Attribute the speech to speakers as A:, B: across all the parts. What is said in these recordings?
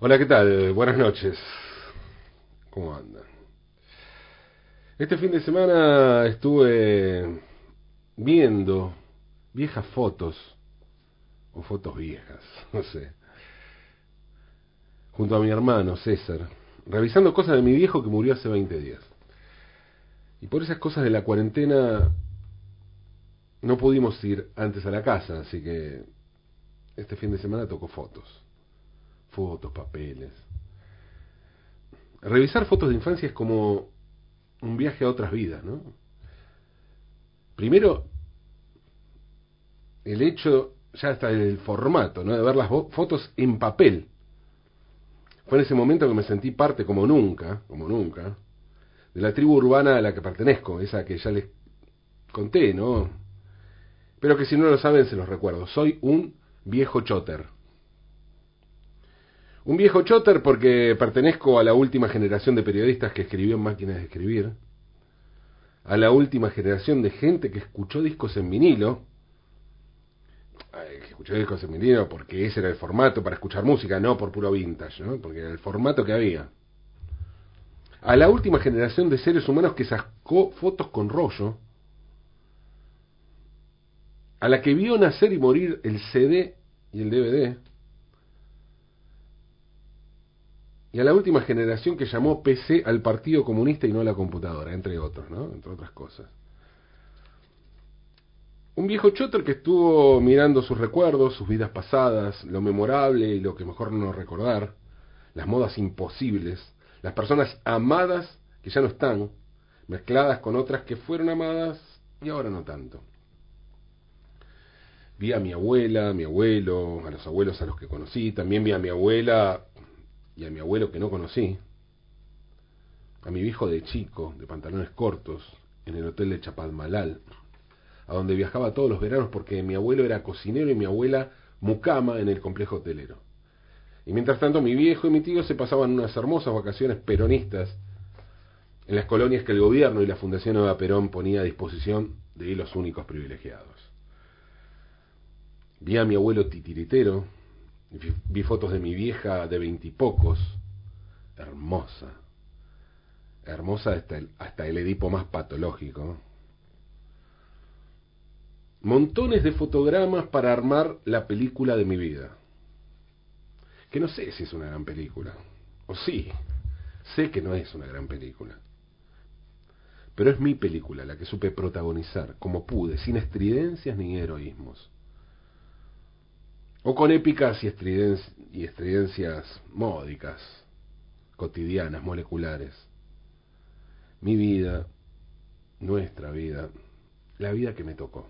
A: Hola, ¿qué tal? Buenas noches. ¿Cómo andan? Este fin de semana estuve viendo viejas fotos, o fotos viejas, no sé, junto a mi hermano César, revisando cosas de mi viejo que murió hace 20 días. Y por esas cosas de la cuarentena no pudimos ir antes a la casa, así que este fin de semana tocó fotos. Fotos, papeles. Revisar fotos de infancia es como un viaje a otras vidas, ¿no? Primero, el hecho, ya está el formato, ¿no? De ver las fotos en papel. Fue en ese momento que me sentí parte como nunca, como nunca, de la tribu urbana a la que pertenezco, esa que ya les conté, ¿no? Pero que si no lo saben se los recuerdo. Soy un viejo chotter. Un viejo chotter porque pertenezco a la última generación de periodistas que escribió en máquinas de escribir, a la última generación de gente que escuchó discos en vinilo, que escuchó discos en vinilo porque ese era el formato para escuchar música, no por puro vintage, ¿no? porque era el formato que había. A la última generación de seres humanos que sacó fotos con rollo, a la que vio nacer y morir el CD y el DVD, y a la última generación que llamó PC al Partido Comunista y no a la computadora, entre otros, ¿no? Entre otras cosas. Un viejo chotter que estuvo mirando sus recuerdos, sus vidas pasadas, lo memorable y lo que mejor no recordar, las modas imposibles, las personas amadas que ya no están, mezcladas con otras que fueron amadas y ahora no tanto. Vi a mi abuela, a mi abuelo, a los abuelos a los que conocí, también vi a mi abuela y a mi abuelo que no conocí, a mi viejo de chico, de pantalones cortos, en el hotel de Chapadmalal, a donde viajaba todos los veranos porque mi abuelo era cocinero y mi abuela mucama en el complejo hotelero. Y mientras tanto mi viejo y mi tío se pasaban unas hermosas vacaciones peronistas en las colonias que el gobierno y la Fundación Nueva Perón ponía a disposición de los únicos privilegiados. Vi a mi abuelo titiritero, vi fotos de mi vieja de veintipocos, hermosa, hermosa hasta el, hasta el Edipo más patológico. Montones de fotogramas para armar la película de mi vida. Que no sé si es una gran película. O sí, sé que no es una gran película. Pero es mi película la que supe protagonizar como pude, sin estridencias ni heroísmos o con épicas y, estridencias módicas, cotidianas, moleculares. Mi vida, nuestra vida, la vida que me tocó.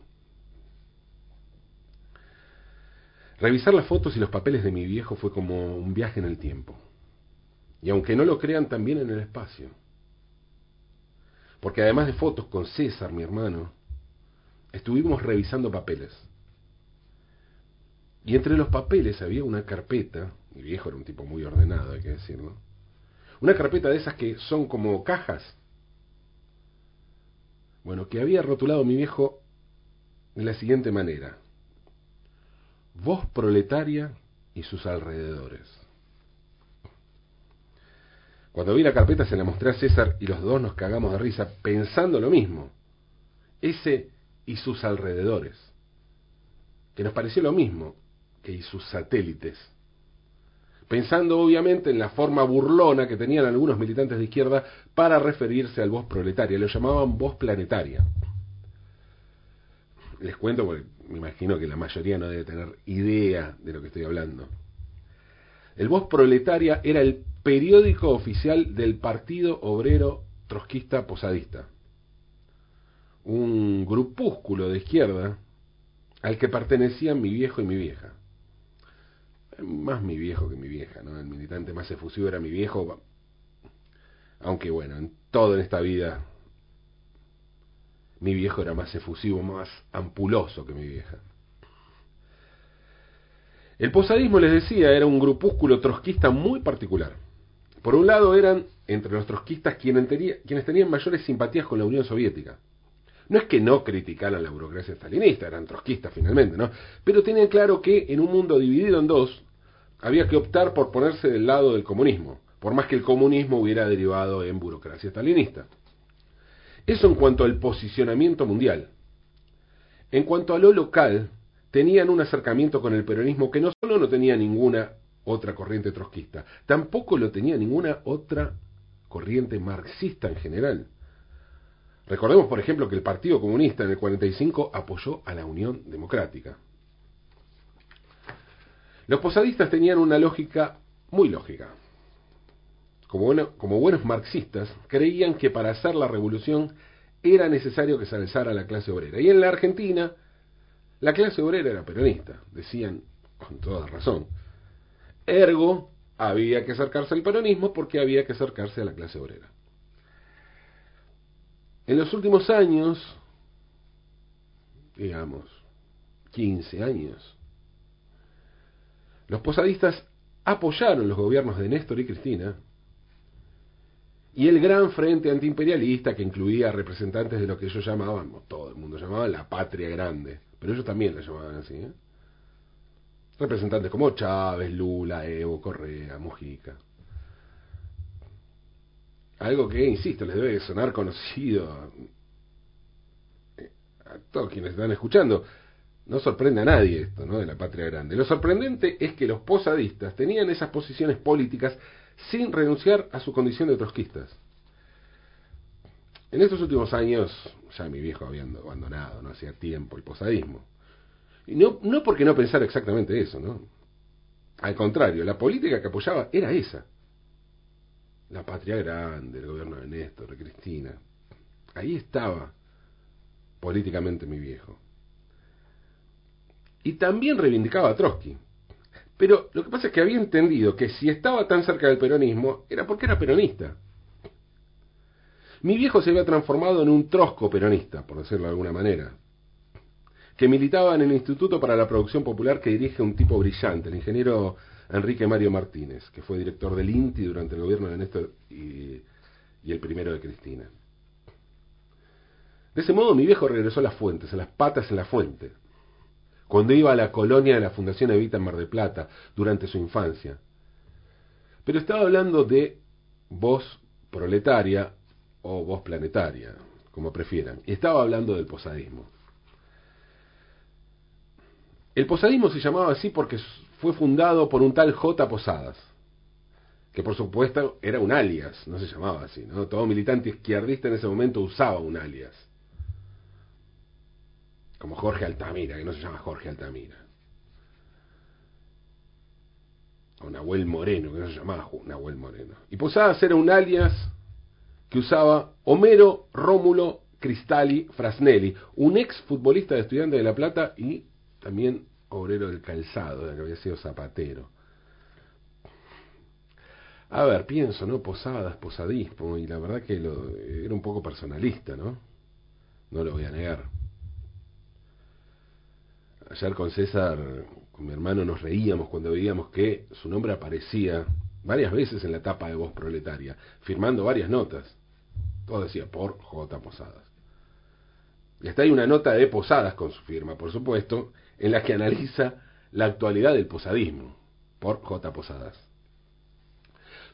A: Revisar las fotos y los papeles de mi viejo fue como un viaje en el tiempo. Y aunque no lo crean, también en el espacio. Porque además de fotos con César, mi hermano, estuvimos revisando papeles y entre los papeles había una carpeta, mi viejo era un tipo muy ordenado, hay que decirlo, una carpeta de esas que son como cajas. Bueno, que había rotulado mi viejo de la siguiente manera. Voz proletaria y sus alrededores. Cuando vi la carpeta se la mostré a César y los dos nos cagamos de risa pensando lo mismo. Ese y sus alrededores. Que nos pareció lo mismo y sus satélites. Pensando obviamente en la forma burlona que tenían algunos militantes de izquierda para referirse al voz proletaria, lo llamaban voz planetaria. Les cuento porque me imagino que la mayoría no debe tener idea de lo que estoy hablando. El Voz Proletaria era el periódico oficial del Partido Obrero Trotskista Posadista, un grupúsculo de izquierda al que pertenecían mi viejo y mi vieja más mi viejo que mi vieja, ¿no? El militante más efusivo era mi viejo, aunque bueno, en todo en esta vida mi viejo era más efusivo, más ampuloso que mi vieja. El posadismo, les decía, era un grupúsculo trotskista muy particular. Por un lado eran, entre los trotskistas, quienes, tenían mayores simpatías con la Unión Soviética. No es que no criticaran la burocracia stalinista, eran trotskistas finalmente, ¿no? Pero tenían claro que en un mundo dividido en dos, había que optar por ponerse del lado del comunismo, por más que el comunismo hubiera derivado en burocracia stalinista. Eso en cuanto al posicionamiento mundial. En cuanto a lo local, tenían un acercamiento con el peronismo que no solo no tenía ninguna otra corriente trotskista, tampoco lo tenía ninguna otra corriente marxista en general. Recordemos, por ejemplo, que el Partido Comunista en el 45 apoyó a la Unión Democrática. Los posadistas tenían una lógica muy lógica. Como, buenos marxistas, creían que para hacer la revolución era necesario que se alzara la clase obrera. Y en la Argentina, la clase obrera era peronista, decían con toda razón. Ergo, había que acercarse al peronismo porque había que acercarse a la clase obrera. En los últimos años, digamos, 15 años, los posadistas apoyaron los gobiernos de Néstor y Cristina y el gran frente antiimperialista que incluía representantes de lo que ellos llamaban, todo el mundo llamaba la patria grande, pero ellos también la llamaban así, ¿eh? representantes como Chávez, Lula, Evo, Correa, Mujica. Algo que, insisto, les debe sonar conocido a, todos quienes están escuchando. No sorprende a nadie esto, ¿no? De la patria grande. Lo sorprendente es que los posadistas tenían esas posiciones políticas sin renunciar a su condición de trotskistas. En estos últimos años, ya mi viejo había abandonado, no hacía tiempo, el posadismo. Y no, no porque no pensara exactamente eso, ¿no? Al contrario, la política que apoyaba era esa. La patria grande, el gobierno de Néstor, de Cristina. Ahí estaba políticamente mi viejo. Y también reivindicaba a Trotsky. Pero lo que pasa es que había entendido que si estaba tan cerca del peronismo era porque era peronista. Mi viejo se había transformado en un trosco peronista, por decirlo de alguna manera, que militaba en el Instituto para la Producción Popular que dirige un tipo brillante, el ingeniero Enrique Mario Martínez, que fue director del INTI durante el gobierno de Néstor y, el primero de Cristina. De ese modo mi viejo regresó a las fuentes, a las patas en la fuente, cuando iba a la colonia de la Fundación Evita en Mar de Plata durante su infancia. Pero estaba hablando de voz proletaria o voz planetaria, como prefieran. Y estaba hablando del posadismo. El posadismo se llamaba así porque fue fundado por un tal J. Posadas, que por supuesto era un alias, no se llamaba así, ¿no? Todo militante izquierdista en ese momento usaba un alias como Jorge Altamira, que no se llama Jorge Altamira. O Nahuel Moreno, que no se llamaba Nahuel Moreno. Y Posadas era un alias que usaba Homero Rómulo Cristalli Frasnelli, un ex futbolista de Estudiantes de La Plata y también obrero del calzado, que había sido zapatero. A ver, pienso, ¿no? Posadas, posadismo, y la verdad que lo, era un poco personalista, ¿no? No lo voy a negar. Ayer con César, con mi hermano, nos reíamos cuando veíamos que su nombre aparecía varias veces en la tapa de Voz Proletaria, firmando varias notas. Todo decía por J. Posadas. Y hasta hay una nota de Posadas con su firma, por supuesto, en la que analiza la actualidad del posadismo, por J. Posadas.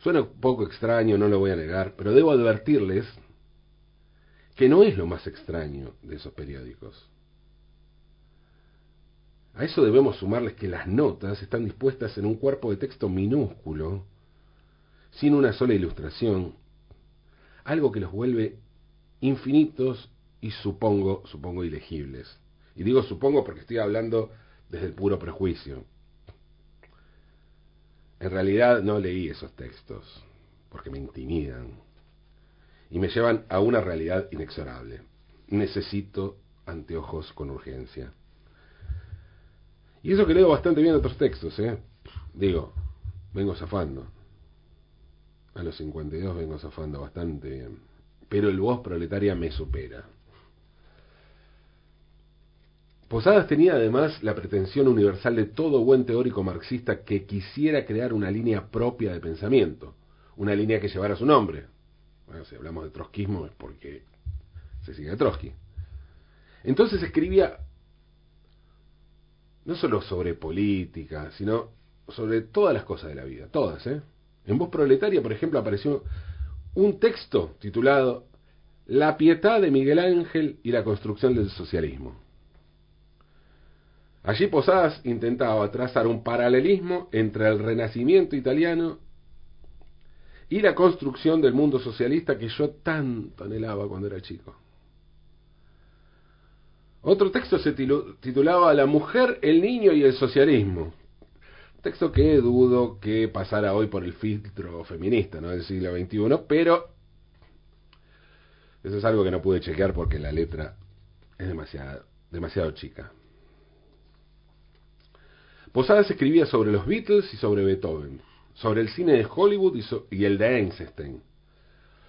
A: Suena un poco extraño, no lo voy a negar, pero debo advertirles que no es lo más extraño de esos periódicos. A eso debemos sumarles que las notas están dispuestas en un cuerpo de texto minúsculo, sin una sola ilustración, algo que los vuelve infinitos y supongo, supongo ilegibles. Y digo supongo porque estoy hablando desde el puro prejuicio. En realidad no leí esos textos, porque me intimidan y me llevan a una realidad inexorable. Necesito anteojos con urgencia. Y eso que leo bastante bien otros textos, ¿eh? Digo, vengo zafando. A los 52 vengo zafando bastante bien. Pero el voz proletaria me supera. Posadas tenía además la pretensión universal de todo buen teórico marxista que quisiera crear una línea propia de pensamiento, una línea que llevara su nombre. Bueno, si hablamos de trotskismo es porque se sigue a Trotsky. Entonces escribía no solo sobre política, sino sobre todas las cosas de la vida, todas, ¿eh? En Voz Proletaria, por ejemplo, apareció un texto titulado La pietad de Miguel Ángel y la construcción del socialismo. Allí Posadas intentaba trazar un paralelismo entre el renacimiento italiano y la construcción del mundo socialista que yo tanto anhelaba cuando era chico. Otro texto se titulaba La mujer, el niño y el socialismo. Texto que dudo que pasara hoy por el filtro feminista ¿no? del siglo XXI, pero eso es algo que no pude chequear porque la letra es demasiado, demasiado chica. Posadas escribía sobre los Beatles y sobre Beethoven, sobre el cine de Hollywood y, el de Einstein,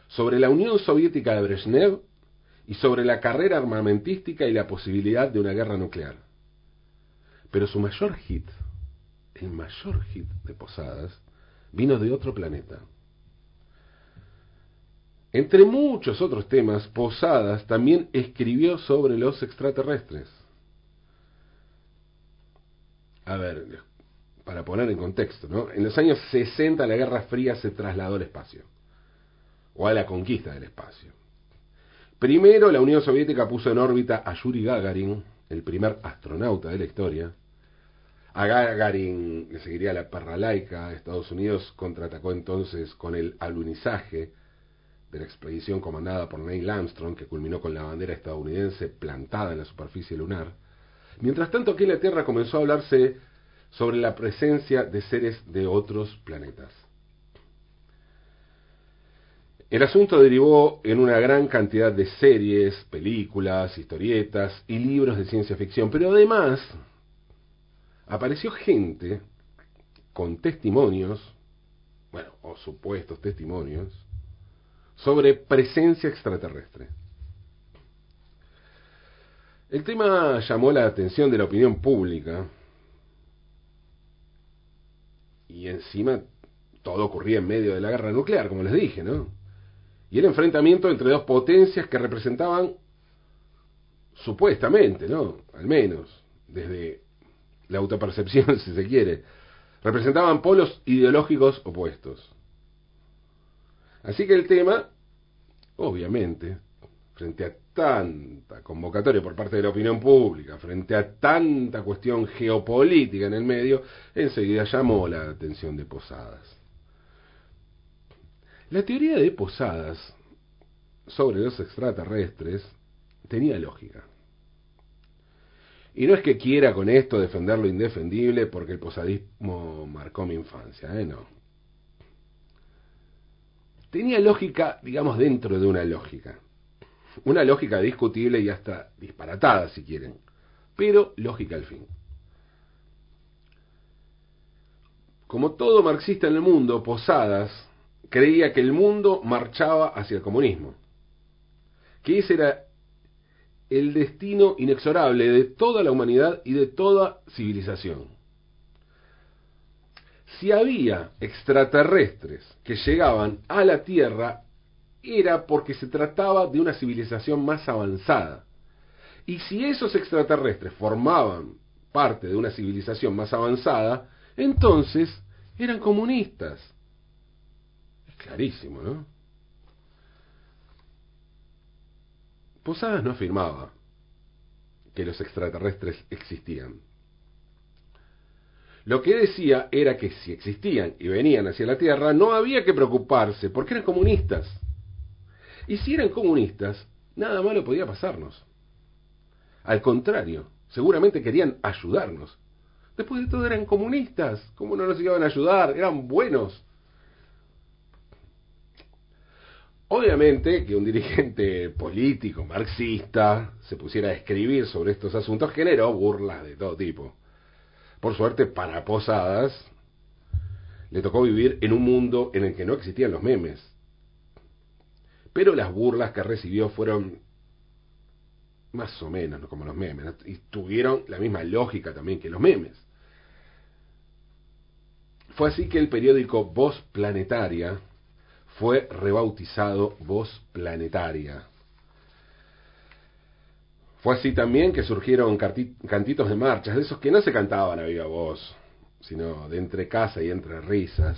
A: sobre la Unión Soviética de Brezhnev y sobre la carrera armamentística y la posibilidad de una guerra nuclear. Pero su mayor hit, el mayor hit de Posadas, vino de otro planeta. Entre muchos otros temas, Posadas también escribió sobre los extraterrestres. A ver, para poner en contexto, ¿no? En los años 60 la Guerra Fría se trasladó al espacio, o a la conquista del espacio. Primero la Unión Soviética puso en órbita a Yuri Gagarin, el primer astronauta de la historia. A Gagarin le seguiría la perra laica, Estados Unidos contraatacó entonces con el alunizaje de la expedición comandada por Neil Armstrong, que culminó con la bandera estadounidense plantada en la superficie lunar. Mientras tanto, aquí en la Tierra comenzó a hablarse sobre la presencia de seres de otros planetas. El asunto derivó en una gran cantidad de series, películas, historietas y libros de ciencia ficción, pero además apareció gente con testimonios, bueno, o supuestos testimonios, sobre presencia extraterrestre. El tema llamó la atención de la opinión pública y encima todo ocurría en medio de la guerra nuclear, como les dije, ¿no? Y el enfrentamiento entre dos potencias que representaban, supuestamente, ¿no? Al menos, desde la autopercepción, si se quiere, representaban polos ideológicos opuestos. Así que el tema, obviamente, frente a tanta convocatoria por parte de la opinión pública, frente a tanta cuestión geopolítica en el medio, enseguida llamó la atención de Posadas. La teoría de Posadas sobre los extraterrestres tenía lógica. Y no es que quiera con esto defender lo indefendible porque el posadismo marcó mi infancia, ¿eh? No. Tenía lógica, digamos, dentro de una lógica. Una lógica discutible y hasta disparatada, si quieren, pero lógica al fin. Como todo marxista en el mundo, Posadas creía que el mundo marchaba hacia el comunismo, que ese era el destino inexorable de toda la humanidad y de toda civilización. Si había extraterrestres que llegaban a la Tierra era porque se trataba de una civilización más avanzada. Y si esos extraterrestres formaban parte de una civilización más avanzada, entonces eran comunistas. Es clarísimo, ¿no? Posadas no afirmaba que los extraterrestres existían. Lo que decía era que si existían y venían hacia la Tierra, no había que preocuparse, porque eran comunistas. Y si eran comunistas, nada malo podía pasarnos. Al contrario, seguramente querían ayudarnos. Después de todo eran comunistas, ¿cómo no nos iban a ayudar? Eran buenos. Obviamente que un dirigente político marxista se pusiera a escribir sobre estos asuntos generó burlas de todo tipo. Por suerte, para Posadas, le tocó vivir en un mundo en el que no existían los memes. Pero las burlas que recibió fueron más o menos como los memes, y tuvieron la misma lógica también que los memes. Fue así que el periódico Voz Planetaria fue rebautizado Voz Planetaria. Fue así también que surgieron cantitos de marchas, de esos que no se cantaban a viva voz, sino de entre casa y entre risas,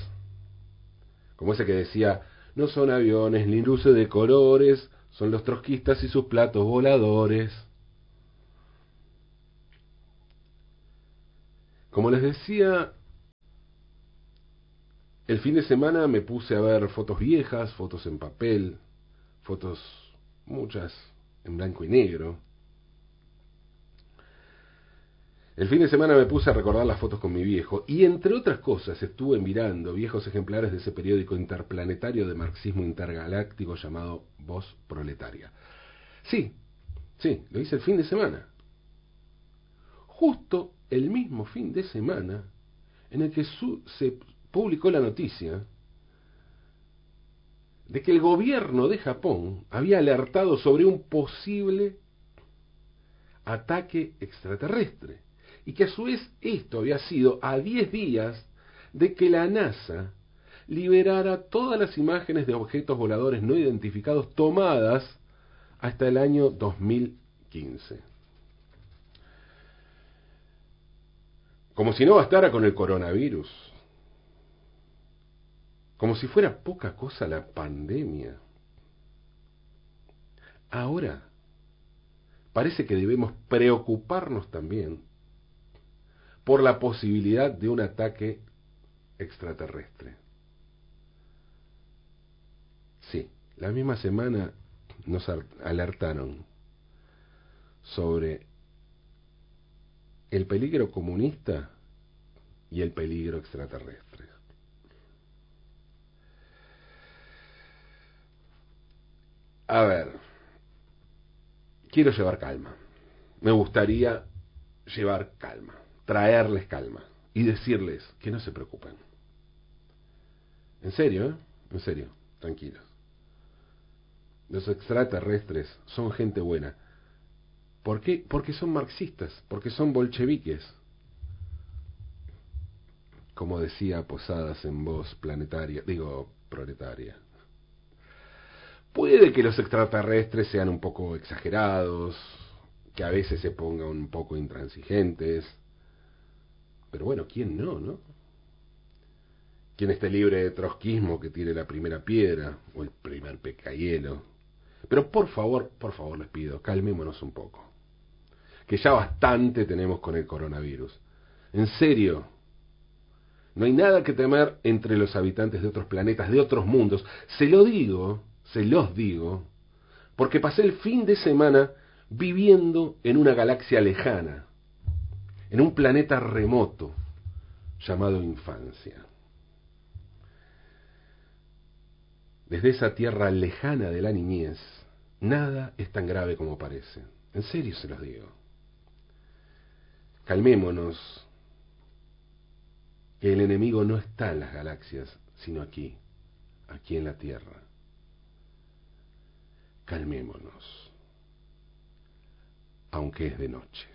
A: como ese que decía, no son aviones ni luces de colores, son los trotskistas y sus platos voladores. Como les decía, el fin de semana me puse a ver fotos viejas, fotos en papel, fotos muchas en blanco y negro. El fin de semana me puse a recordar las fotos con mi viejo y entre otras cosas estuve mirando viejos ejemplares de ese periódico interplanetario de marxismo intergaláctico llamado Voz Proletaria. Sí, sí, lo hice el fin de semana. Justo el mismo fin de semana en el que se publicó la noticia de que el gobierno de Japón había alertado sobre un posible ataque extraterrestre y que a su vez esto había sido a 10 días de que la NASA liberara todas las imágenes de objetos voladores no identificados tomadas hasta el año 2015. Como si no bastara con el coronavirus, como si fuera poca cosa la pandemia. Ahora, parece que debemos preocuparnos también por la posibilidad de un ataque extraterrestre. Sí, la misma semana nos alertaron sobre el peligro comunista y el peligro extraterrestre. A ver, quiero llevar calma. Me gustaría llevar calma traerles calma y decirles que no se preocupen. En serio, ¿eh? En serio, tranquilos. Los extraterrestres son gente buena. ¿Por qué? Porque son marxistas, porque son bolcheviques. Como decía Posadas en voz planetaria, digo, proletaria. Puede que los extraterrestres sean un poco exagerados, que a veces se pongan un poco intransigentes, pero bueno, ¿quién no, no? ¿Quién esté libre de trotskismo que tire la primera piedra o el primer pecahielo? Pero por favor, por favor les pido, calmémonos un poco. Que ya bastante tenemos con el coronavirus. En serio, no hay nada que temer entre los habitantes de otros planetas, de otros mundos. Se lo digo, se los digo, porque pasé el fin de semana viviendo en una galaxia lejana, en un planeta remoto llamado infancia. Desde esa tierra lejana de la niñez, nada es tan grave como parece. En serio se los digo. Calmémonos, que el enemigo no está en las galaxias, sino aquí, aquí en la Tierra. Calmémonos, aunque es de noche.